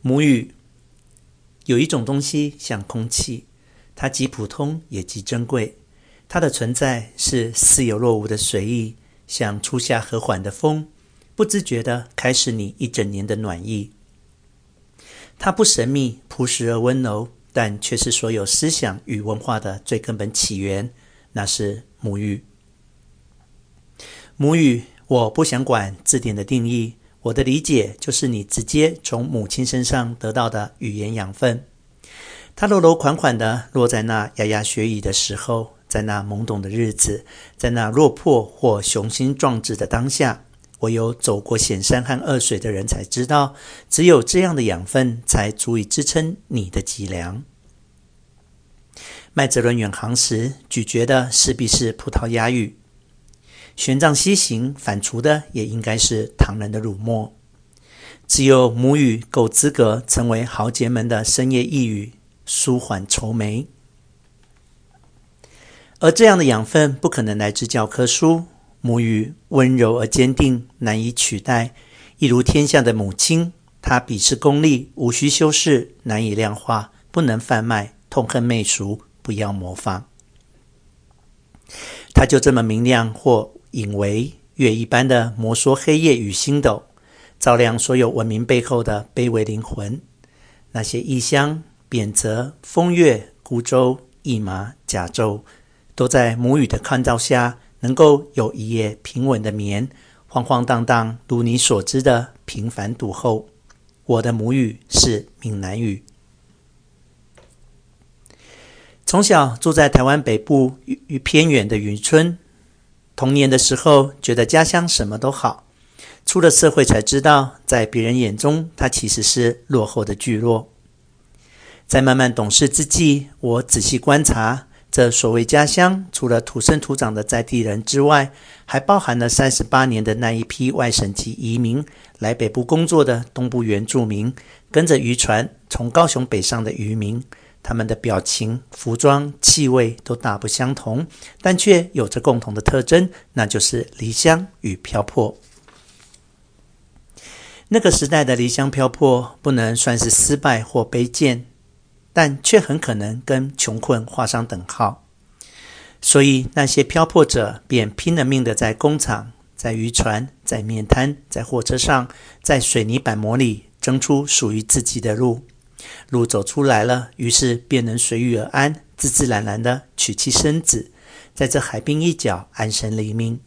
母语有一种东西像空气，它极普通也极珍贵。它的存在是似有若无的随意，像初夏和缓的风，不自觉地开始你一整年的暖意。它不神秘、朴实而温柔，但却是所有思想与文化的最根本起源。那是母语。母语，我不想管字典的定义，我的理解就是你直接从母亲身上得到的语言养分。它柔柔款款地落在那牙牙学语的时候，在那懵懂的日子，在那落魄或雄心壮志的当下。唯有走过险山和恶水的人才知道，只有这样的养分才足以支撑你的脊梁。麦哲伦远航时咀嚼的势必是葡萄牙语，玄奘西行反刍的也应该是唐人的辱没。只有母语够资格成为豪杰们的深夜一语，舒缓愁眉。而这样的养分不可能来自教科书。母语温柔而坚定，难以取代，一如天下的母亲。她鄙视功利，无需修饰，难以量化，不能贩卖，痛恨媚俗，不要模仿。她就这么明亮或引为，月一般的摩挲黑夜与星斗，照亮所有文明背后的卑微灵魂。那些异乡、贬谪、风月、孤舟、一马、甲胄，都在母语的看照下。能够有一夜平稳的眠，晃晃荡荡，如你所知的平凡独厚。我的母语是闽南语。从小住在台湾北部与偏远的渔村，童年的时候觉得家乡什么都好，出了社会才知道，在别人眼中，它其实是落后的聚落。在慢慢懂事之际，我仔细观察。这所谓家乡，除了土生土长的在地人之外，还包含了三十八年的那一批外省籍移民来北部工作的东部原住民，跟着渔船从高雄北上的渔民。他们的表情、服装、气味都大不相同，但却有着共同的特征，那就是离乡与漂泊。那个时代的离乡漂泊，不能算是失败或卑贱。但却很可能跟穷困画上等号，所以那些漂泊者便拼了命的在工厂、在渔船、在面摊、在货车上、在水泥板模里争出属于自己的路。路走出来了，于是便能随遇而安，自自然然的娶妻生子，在这海滨一角安身立命。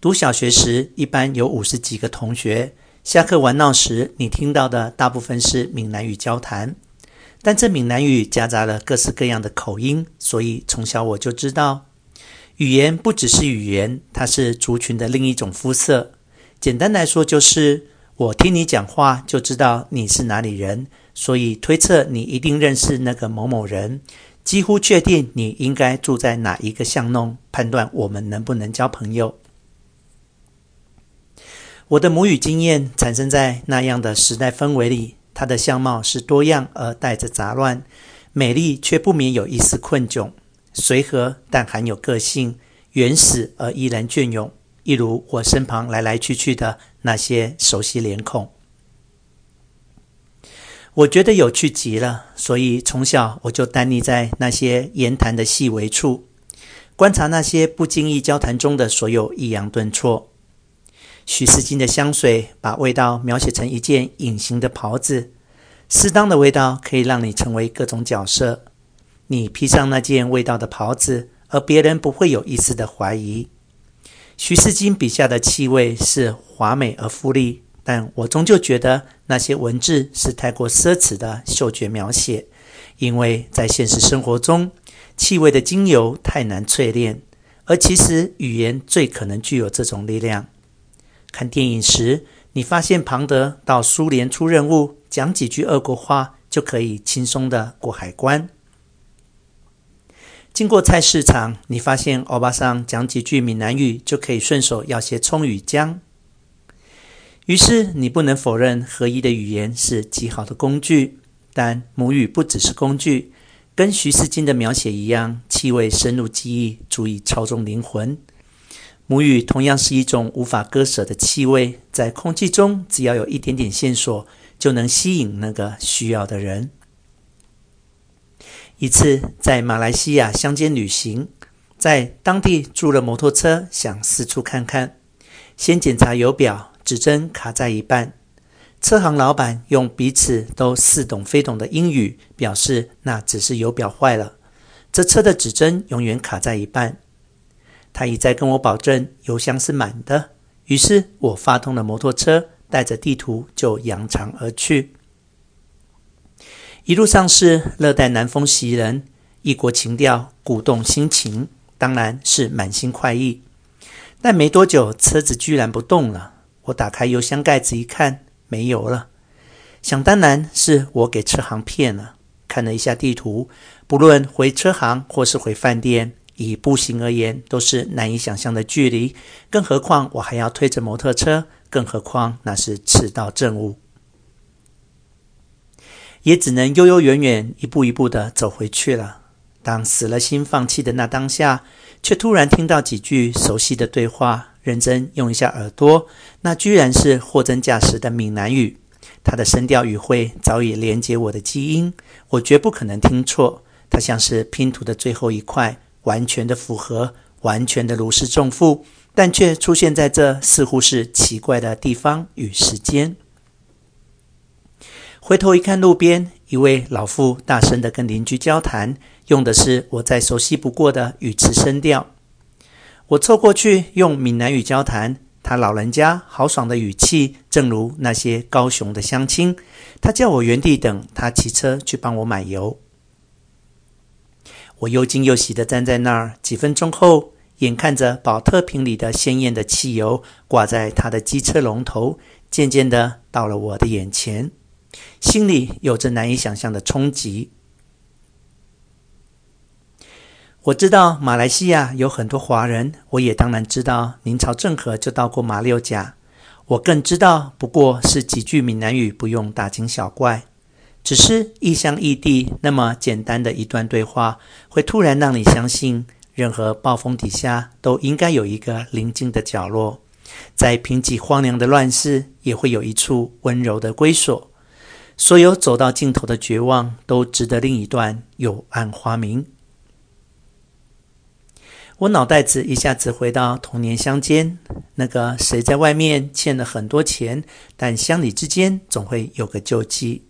读小学时，一般有五十几个同学。下课玩闹时，你听到的大部分是闽南语交谈，但这闽南语夹杂了各式各样的口音，所以从小我就知道，语言不只是语言，它是族群的另一种肤色。简单来说，就是我听你讲话就知道你是哪里人，所以推测你一定认识那个某某人，几乎确定你应该住在哪一个巷弄，判断我们能不能交朋友。我的母语经验产生在那样的时代氛围里，它的相貌是多样而带着杂乱，美丽却不免有一丝困窘，随和但含有个性，原始而依然隽永，一如我身旁来来去去的那些熟悉脸孔。我觉得有趣极了，所以从小我就耽溺在那些言谈的细微处，观察那些不经意交谈中的所有抑扬顿挫。许世金的香水把味道描写成一件隐形的袍子，适当的味道可以让你成为各种角色。你披上那件味道的袍子，而别人不会有一丝的怀疑。徐世金笔下的气味是华美而富丽，但我终究觉得那些文字是太过奢侈的嗅觉描写，因为在现实生活中，气味的精油太难淬炼，而其实语言最可能具有这种力量。看电影时，你发现庞德到苏联出任务，讲几句俄国话就可以轻松地过海关；经过菜市场，你发现欧巴桑讲几句闽南语就可以顺手要些葱与姜。于是，你不能否认合一的语言是极好的工具，但母语不只是工具，跟徐世金的描写一样，气味深入记忆，足以操纵灵魂。母语同样是一种无法割舍的气味，在空气中，只要有一点点线索，就能吸引那个需要的人。一次在马来西亚乡间旅行，在当地租了摩托车，想四处看看，先检查油表，指针卡在一半。车行老板用彼此都似懂非懂的英语表示，那只是油表坏了，这车的指针永远卡在一半。他一再跟我保证油箱是满的，于是我发动了摩托车，带着地图就扬长而去。一路上是热带南风袭人，异国情调鼓动心情，当然是满心快意。但没多久，车子居然不动了。我打开油箱盖子一看，没油了。想当然是我给车行骗了。看了一下地图，不论回车行或是回饭店。以步行而言，都是难以想象的距离，更何况我还要推着摩托车，更何况那是赤道正午，也只能悠悠远远、一步一步地走回去了。当死了心放弃的那当下，却突然听到几句熟悉的对话。认真用一下耳朵，那居然是货真价实的闽南语。它的声调语汇早已连接我的基因，我绝不可能听错。它像是拼图的最后一块。完全的符合，完全的如释重负，但却出现在这似乎是奇怪的地方与时间。回头一看，路边一位老妇大声的跟邻居交谈，用的是我再熟悉不过的语词声调。我凑过去用闽南语交谈，他老人家豪爽的语气，正如那些高雄的乡亲。他叫我原地等，他骑车去帮我买油。我又惊又喜的站在那儿，几分钟后，眼看着宝特瓶里的鲜艳的汽油挂在他的机车龙头，渐渐的到了我的眼前，心里有着难以想象的冲击。我知道马来西亚有很多华人，我也当然知道明朝郑和就到过马六甲，我更知道不过是几句闽南语，不用大惊小怪。只是异乡异地那么简单的一段对话，会突然让你相信，任何暴风底下都应该有一个宁静的角落，在贫瘠荒凉的乱世，也会有一处温柔的归所。所有走到尽头的绝望，都值得另一段柳暗花明。我脑袋子一下子回到童年乡间，那个谁在外面欠了很多钱，但乡里之间总会有个救济。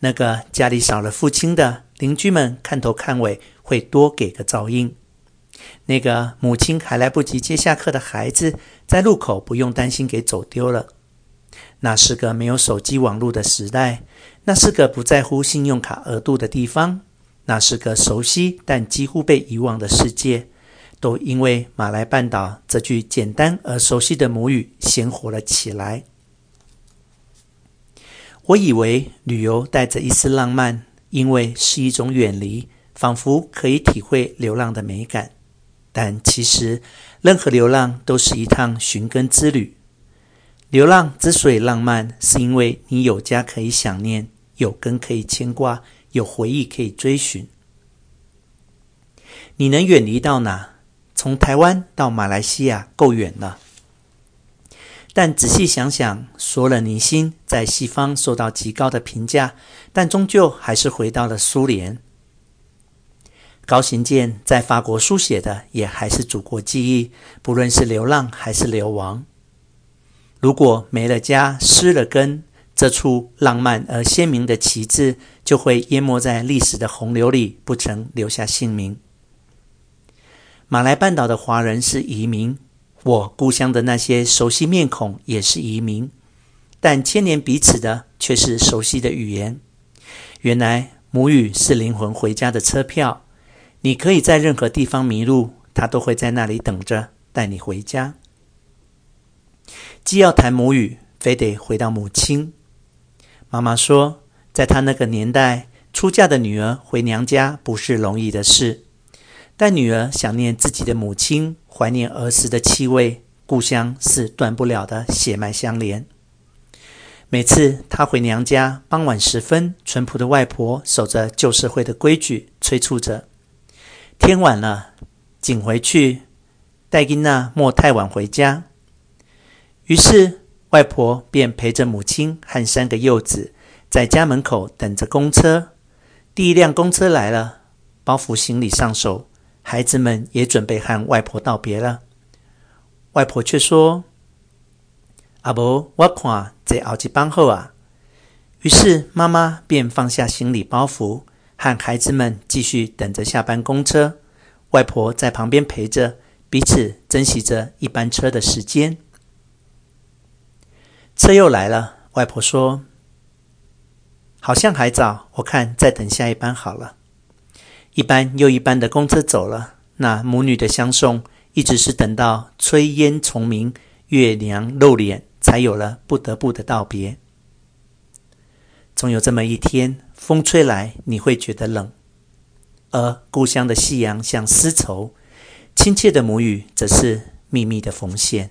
那个家里少了父亲的邻居们看头看尾会多给个照应，那个母亲还来不及接下课的孩子在路口不用担心给走丢了。那是个没有手机网络的时代，那是个不在乎信用卡额度的地方，那是个熟悉但几乎被遗忘的世界，都因为马来半岛这句简单而熟悉的母语鲜活了起来。我以为旅游带着一丝浪漫，因为是一种远离，仿佛可以体会流浪的美感。但其实，任何流浪都是一趟寻根之旅。流浪之所以浪漫，是因为你有家可以想念，有根可以牵挂，有回忆可以追寻。你能远离到哪？从台湾到马来西亚够远了。但仔细想想，索尔尼辛在西方受到极高的评价，但终究还是回到了苏联。高行健在法国书写的也还是祖国记忆，不论是流浪还是流亡。如果没了家，失了根，这处浪漫而鲜明的旗帜就会淹没在历史的洪流里，不曾留下姓名。马来半岛的华人是移民。我故乡的那些熟悉面孔也是移民，但牵连彼此的却是熟悉的语言。原来母语是灵魂回家的车票，你可以在任何地方迷路，它都会在那里等着带你回家。既要谈母语，非得回到母亲。妈妈说，在她那个年代，出嫁的女儿回娘家不是容易的事。但女儿想念自己的母亲，怀念儿时的气味，故乡是断不了的血脉相连。每次她回娘家，傍晚时分，淳朴的外婆守着旧社会的规矩，催促着：“天晚了，紧回去，带金娜莫太晚回家。于是外婆便陪着母亲和三个幼子在家门口等着公车。第一辆公车来了，包袱行李上手，孩子们也准备和外婆道别了。外婆却说：“阿伯，我看这后一班后啊。”于是妈妈便放下行李包袱，和孩子们继续等着下班公车。外婆在旁边陪着，彼此珍惜着一班车的时间。车又来了，外婆说：“好像还早，我看再等下一班好了。”一班又一班的公车走了，那母女的相送，一直是等到炊烟重明、月娘露脸，才有了不得不的道别。总有这么一天，风吹来，你会觉得冷，而故乡的夕阳像丝绸，亲切的母语则是秘密的缝线。